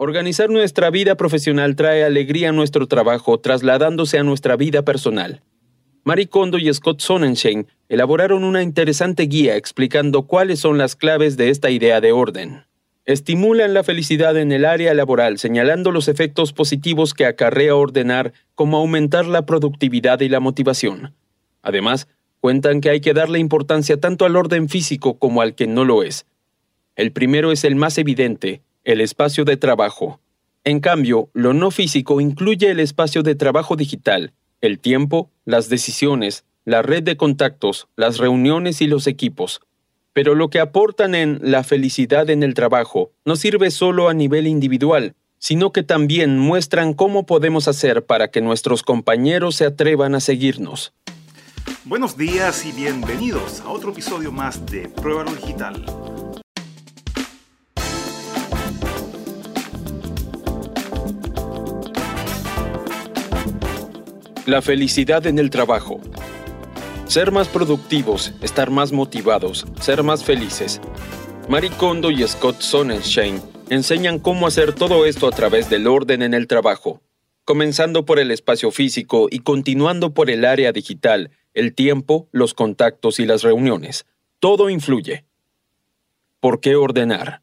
Organizar nuestra vida profesional trae alegría a nuestro trabajo, trasladándose a nuestra vida personal. Marie Kondo y Scott Sonnenschein elaboraron una interesante guía explicando cuáles son las claves de esta idea de orden. Estimulan la felicidad en el área laboral, señalando los efectos positivos que acarrea ordenar, como aumentar la productividad y la motivación. Además, cuentan que hay que darle importancia tanto al orden físico como al que no lo es. El primero es el más evidente, el espacio de trabajo. En cambio, lo no físico incluye el espacio de trabajo digital, el tiempo, las decisiones, la red de contactos, las reuniones y los equipos. Pero lo que aportan en la felicidad en el trabajo no sirve solo a nivel individual, sino que también muestran cómo podemos hacer para que nuestros compañeros se atrevan a seguirnos. Buenos días y bienvenidos a otro episodio más de Prueba Digital. La felicidad en el trabajo. Ser más productivos, estar más motivados, ser más felices. Marie Kondo y Scott Sonnenschein enseñan cómo hacer todo esto a través del orden en el trabajo, comenzando por el espacio físico y continuando por el área digital, el tiempo, los contactos y las reuniones. Todo influye. ¿Por qué ordenar?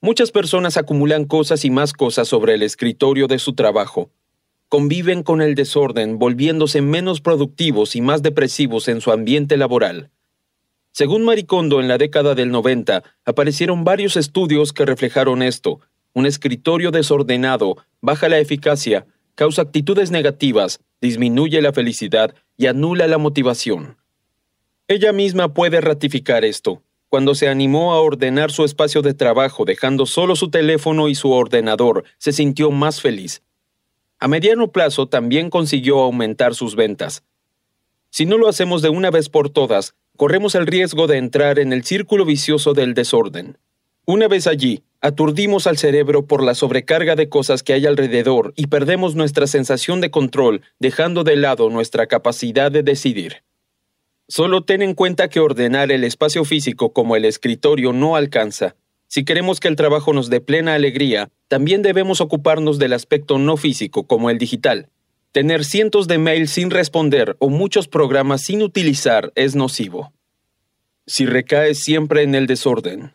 Muchas personas acumulan cosas y más cosas sobre el escritorio de su trabajo, conviven con el desorden, volviéndose menos productivos y más depresivos en su ambiente laboral. Según Maricondo, en la década del 90 aparecieron varios estudios que reflejaron esto. Un escritorio desordenado baja la eficacia, causa actitudes negativas, disminuye la felicidad y anula la motivación. Ella misma puede ratificar esto. Cuando se animó a ordenar su espacio de trabajo dejando solo su teléfono y su ordenador, se sintió más feliz. A mediano plazo también consiguió aumentar sus ventas. Si no lo hacemos de una vez por todas, corremos el riesgo de entrar en el círculo vicioso del desorden. Una vez allí, aturdimos al cerebro por la sobrecarga de cosas que hay alrededor y perdemos nuestra sensación de control, dejando de lado nuestra capacidad de decidir. Solo ten en cuenta que ordenar el espacio físico como el escritorio no alcanza, si queremos que el trabajo nos dé plena alegría, también debemos ocuparnos del aspecto no físico, como el digital. Tener cientos de mails sin responder o muchos programas sin utilizar es nocivo. Si recae siempre en el desorden.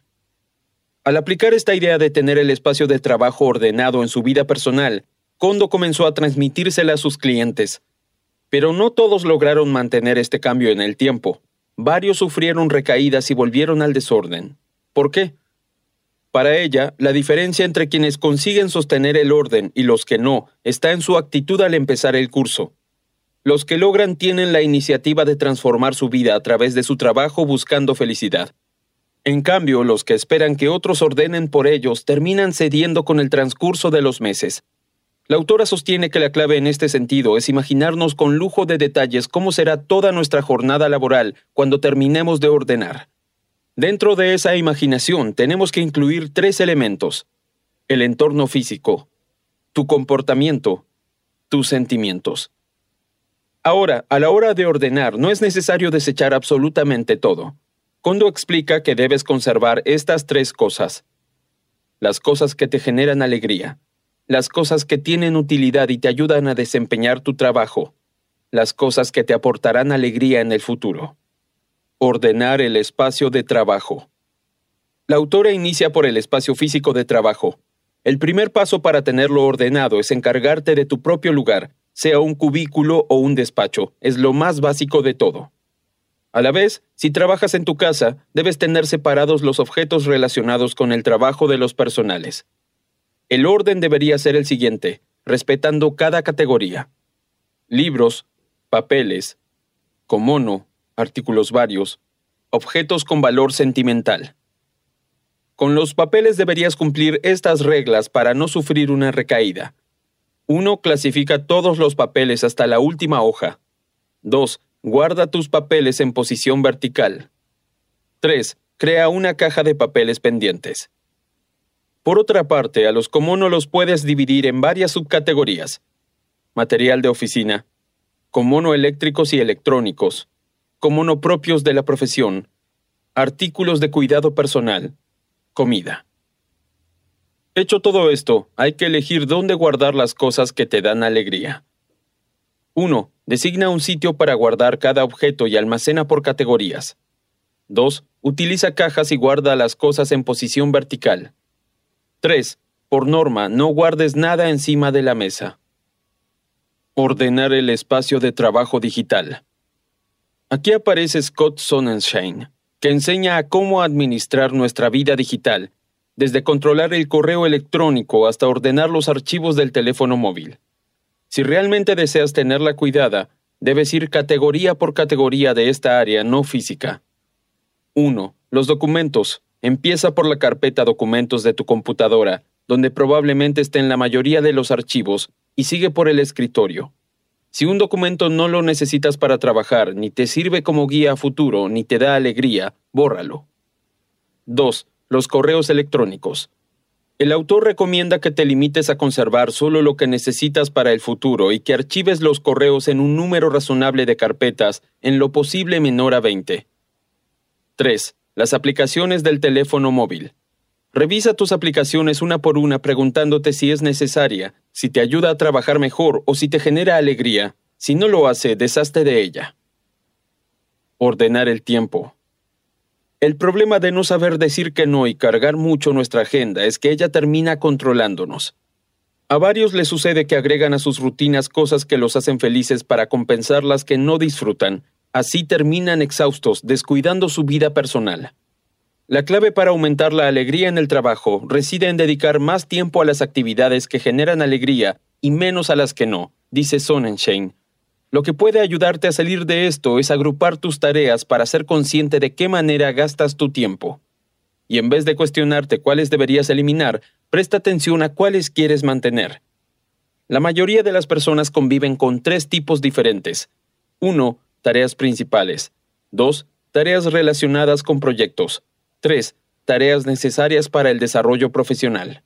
Al aplicar esta idea de tener el espacio de trabajo ordenado en su vida personal, Kondo comenzó a transmitírsela a sus clientes. Pero no todos lograron mantener este cambio en el tiempo. Varios sufrieron recaídas y volvieron al desorden. ¿Por qué? Para ella, la diferencia entre quienes consiguen sostener el orden y los que no está en su actitud al empezar el curso. Los que logran tienen la iniciativa de transformar su vida a través de su trabajo buscando felicidad. En cambio, los que esperan que otros ordenen por ellos terminan cediendo con el transcurso de los meses. La autora sostiene que la clave en este sentido es imaginarnos con lujo de detalles cómo será toda nuestra jornada laboral cuando terminemos de ordenar. Dentro de esa imaginación tenemos que incluir tres elementos. El entorno físico, tu comportamiento, tus sentimientos. Ahora, a la hora de ordenar, no es necesario desechar absolutamente todo. Kondo explica que debes conservar estas tres cosas. Las cosas que te generan alegría, las cosas que tienen utilidad y te ayudan a desempeñar tu trabajo, las cosas que te aportarán alegría en el futuro. Ordenar el espacio de trabajo. La autora inicia por el espacio físico de trabajo. El primer paso para tenerlo ordenado es encargarte de tu propio lugar, sea un cubículo o un despacho. Es lo más básico de todo. A la vez, si trabajas en tu casa, debes tener separados los objetos relacionados con el trabajo de los personales. El orden debería ser el siguiente, respetando cada categoría. Libros, papeles, comono, artículos varios, objetos con valor sentimental. Con los papeles deberías cumplir estas reglas para no sufrir una recaída. 1. Clasifica todos los papeles hasta la última hoja. 2. Guarda tus papeles en posición vertical. 3. Crea una caja de papeles pendientes. Por otra parte, a los comunos los puedes dividir en varias subcategorías. Material de oficina, comono eléctricos y electrónicos, como no propios de la profesión, artículos de cuidado personal, comida. Hecho todo esto, hay que elegir dónde guardar las cosas que te dan alegría. 1. Designa un sitio para guardar cada objeto y almacena por categorías. 2. Utiliza cajas y guarda las cosas en posición vertical. 3. Por norma, no guardes nada encima de la mesa. Ordenar el espacio de trabajo digital. Aquí aparece Scott Sonnenschein, que enseña a cómo administrar nuestra vida digital desde controlar el correo electrónico hasta ordenar los archivos del teléfono móvil. Si realmente deseas tenerla cuidada, debes ir categoría por categoría de esta área no física. 1. Los documentos. Empieza por la carpeta Documentos de tu computadora, donde probablemente estén la mayoría de los archivos, y sigue por el escritorio. Si un documento no lo necesitas para trabajar, ni te sirve como guía a futuro, ni te da alegría, bórralo. 2 los correos electrónicos. El autor recomienda que te limites a conservar solo lo que necesitas para el futuro y que archives los correos en un número razonable de carpetas, en lo posible menor a 20. 3. Las aplicaciones del teléfono móvil. Revisa tus aplicaciones una por una preguntándote si es necesaria, si te ayuda a trabajar mejor o si te genera alegría. Si no lo hace, deshazte de ella. Ordenar el tiempo. El problema de no saber decir que no y cargar mucho nuestra agenda es que ella termina controlándonos. A varios les sucede que agregan a sus rutinas cosas que los hacen felices para compensar las que no disfrutan. Así terminan exhaustos, descuidando su vida personal. La clave para aumentar la alegría en el trabajo reside en dedicar más tiempo a las actividades que generan alegría y menos a las que no, dice Sonnenschein, lo que puede ayudarte a salir de esto es agrupar tus tareas para ser consciente de qué manera gastas tu tiempo. Y en vez de cuestionarte cuáles deberías eliminar, presta atención a cuáles quieres mantener. La mayoría de las personas conviven con tres tipos diferentes. 1. Tareas principales. 2. Tareas relacionadas con proyectos. 3. Tareas necesarias para el desarrollo profesional.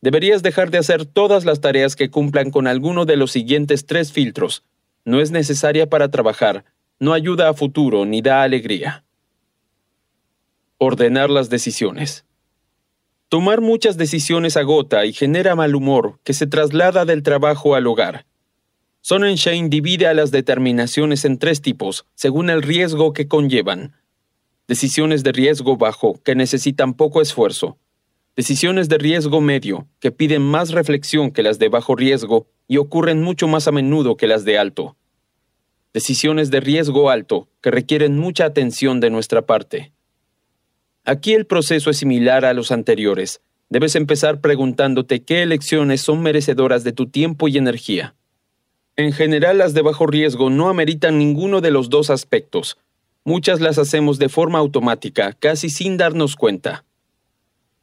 Deberías dejar de hacer todas las tareas que cumplan con alguno de los siguientes tres filtros. No es necesaria para trabajar, no ayuda a futuro ni da alegría. Ordenar las decisiones. Tomar muchas decisiones agota y genera mal humor que se traslada del trabajo al hogar. Sonnenschein divide a las determinaciones en tres tipos, según el riesgo que conllevan. Decisiones de riesgo bajo, que necesitan poco esfuerzo Decisiones de riesgo medio, que piden más reflexión que las de bajo riesgo y ocurren mucho más a menudo que las de alto. Decisiones de riesgo alto, que requieren mucha atención de nuestra parte. Aquí el proceso es similar a los anteriores. Debes empezar preguntándote qué elecciones son merecedoras de tu tiempo y energía. En general, las de bajo riesgo no ameritan ninguno de los dos aspectos. Muchas las hacemos de forma automática, casi sin darnos cuenta.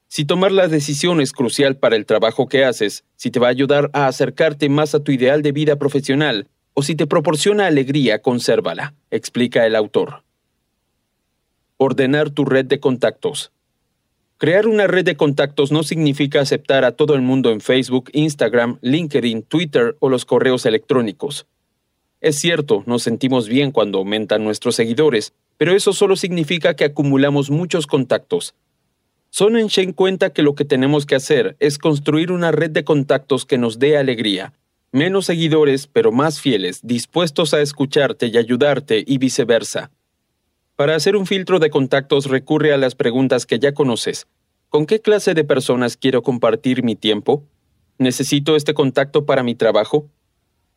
Si tomar la decisión es crucial para el trabajo que haces, si te va a ayudar a acercarte más a tu ideal de vida profesional, o si te proporciona alegría, consérvala, explica el autor. Ordenar tu red de contactos. Crear una red de contactos no significa aceptar a todo el mundo en Facebook, Instagram, LinkedIn, Twitter o los correos electrónicos. Es cierto, nos sentimos bien cuando aumentan nuestros seguidores, pero eso solo significa que acumulamos muchos contactos, Sonnenschein cuenta que lo que tenemos que hacer es construir una red de contactos que nos dé alegría, menos seguidores pero más fieles, dispuestos a escucharte y ayudarte y viceversa. Para hacer un filtro de contactos recurre a las preguntas que ya conoces. ¿Con qué clase de personas quiero compartir mi tiempo? ¿Necesito este contacto para mi trabajo?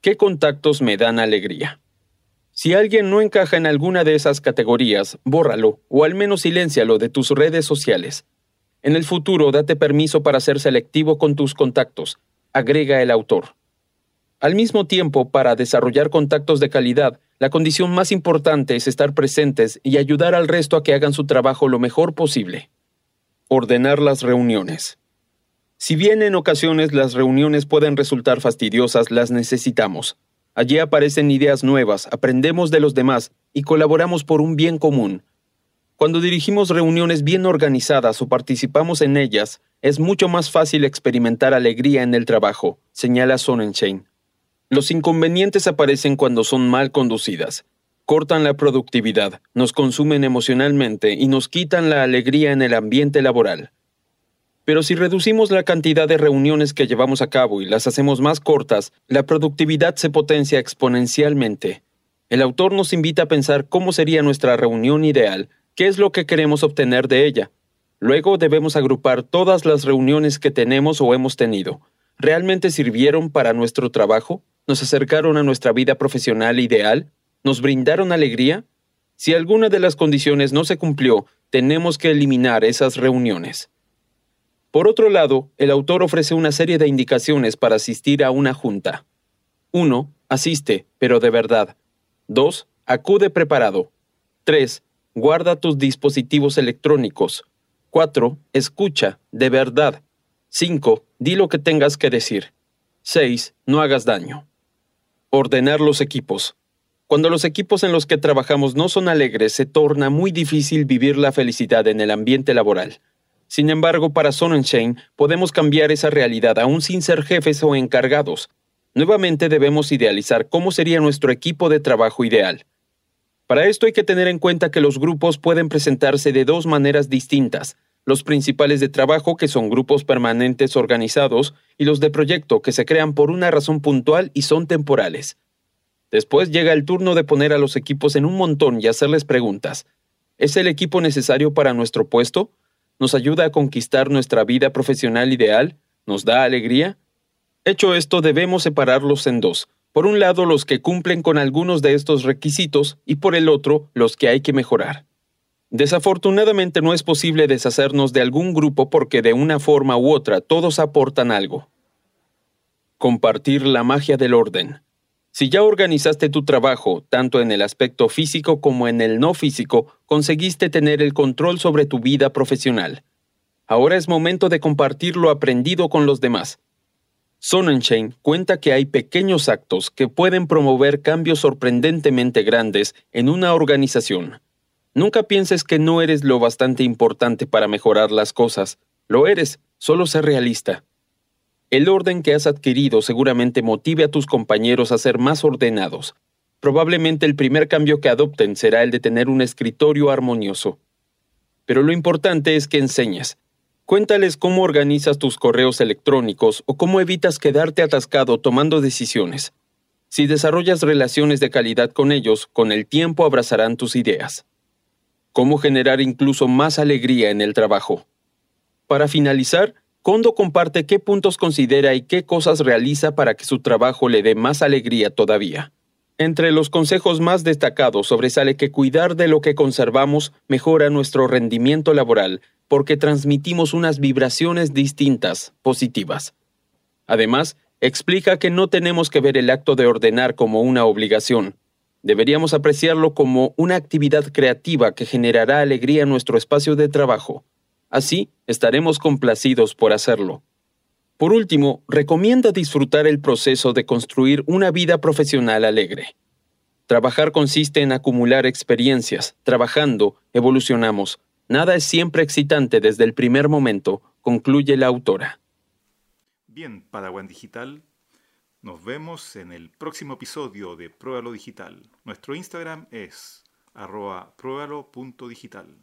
¿Qué contactos me dan alegría? Si alguien no encaja en alguna de esas categorías, bórralo o al menos siléncialo de tus redes sociales. En el futuro, date permiso para ser selectivo con tus contactos, agrega el autor. Al mismo tiempo, para desarrollar contactos de calidad, la condición más importante es estar presentes y ayudar al resto a que hagan su trabajo lo mejor posible. Ordenar las reuniones. Si bien en ocasiones las reuniones pueden resultar fastidiosas, las necesitamos. Allí aparecen ideas nuevas, aprendemos de los demás y colaboramos por un bien común, cuando dirigimos reuniones bien organizadas o participamos en ellas, es mucho más fácil experimentar alegría en el trabajo, señala Sonnenschein. Los inconvenientes aparecen cuando son mal conducidas. Cortan la productividad, nos consumen emocionalmente y nos quitan la alegría en el ambiente laboral. Pero si reducimos la cantidad de reuniones que llevamos a cabo y las hacemos más cortas, la productividad se potencia exponencialmente. El autor nos invita a pensar cómo sería nuestra reunión ideal, qué es lo que queremos obtener de ella. Luego debemos agrupar todas las reuniones que tenemos o hemos tenido. ¿Realmente sirvieron para nuestro trabajo? ¿Nos acercaron a nuestra vida profesional ideal? ¿Nos brindaron alegría? Si alguna de las condiciones no se cumplió, tenemos que eliminar esas reuniones. Por otro lado, el autor ofrece una serie de indicaciones para asistir a una junta. 1. Asiste, pero de verdad. 2. Acude preparado. 3. Guarda tus dispositivos electrónicos. 4. Escucha, de verdad. 5. Di lo que tengas que decir. 6. No hagas daño. Ordenar los equipos. Cuando los equipos en los que trabajamos no son alegres, se torna muy difícil vivir la felicidad en el ambiente laboral. Sin embargo, para Sonnenschein podemos cambiar esa realidad aún sin ser jefes o encargados. Nuevamente debemos idealizar cómo sería nuestro equipo de trabajo ideal. Para esto hay que tener en cuenta que los grupos pueden presentarse de dos maneras distintas, los principales de trabajo, que son grupos permanentes organizados, y los de proyecto, que se crean por una razón puntual y son temporales. Después llega el turno de poner a los equipos en un montón y hacerles preguntas. ¿Es el equipo necesario para nuestro puesto? ¿Nos ayuda a conquistar nuestra vida profesional ideal? ¿Nos da alegría? Hecho esto, debemos separarlos en dos. Por un lado, los que cumplen con algunos de estos requisitos y por el otro, los que hay que mejorar. Desafortunadamente no es posible deshacernos de algún grupo porque de una forma u otra todos aportan algo. Compartir la magia del orden. Si ya organizaste tu trabajo, tanto en el aspecto físico como en el no físico, conseguiste tener el control sobre tu vida profesional. Ahora es momento de compartir lo aprendido con los demás. Sonnenschein cuenta que hay pequeños actos que pueden promover cambios sorprendentemente grandes en una organización. Nunca pienses que no eres lo bastante importante para mejorar las cosas. Lo eres, solo sé realista. El orden que has adquirido seguramente motive a tus compañeros a ser más ordenados. Probablemente el primer cambio que adopten será el de tener un escritorio armonioso. Pero lo importante es que enseñes. Cuéntales cómo organizas tus correos electrónicos o cómo evitas quedarte atascado tomando decisiones. Si desarrollas relaciones de calidad con ellos, con el tiempo abrazarán tus ideas. Cómo generar incluso más alegría en el trabajo. Para finalizar, Kondo comparte qué puntos considera y qué cosas realiza para que su trabajo le dé más alegría todavía. Entre los consejos más destacados sobresale que cuidar de lo que conservamos mejora nuestro rendimiento laboral porque transmitimos unas vibraciones distintas, positivas. Además, explica que no tenemos que ver el acto de ordenar como una obligación. Deberíamos apreciarlo como una actividad creativa que generará alegría en nuestro espacio de trabajo Así, estaremos complacidos por hacerlo. Por último, recomienda disfrutar el proceso de construir una vida profesional alegre. Trabajar consiste en acumular experiencias. Trabajando, evolucionamos. Nada es siempre excitante desde el primer momento, concluye la autora. Bien, Padawan Digital, nos vemos en el próximo episodio de Pruébalo Digital. Nuestro Instagram es arroba pruébalo.digital.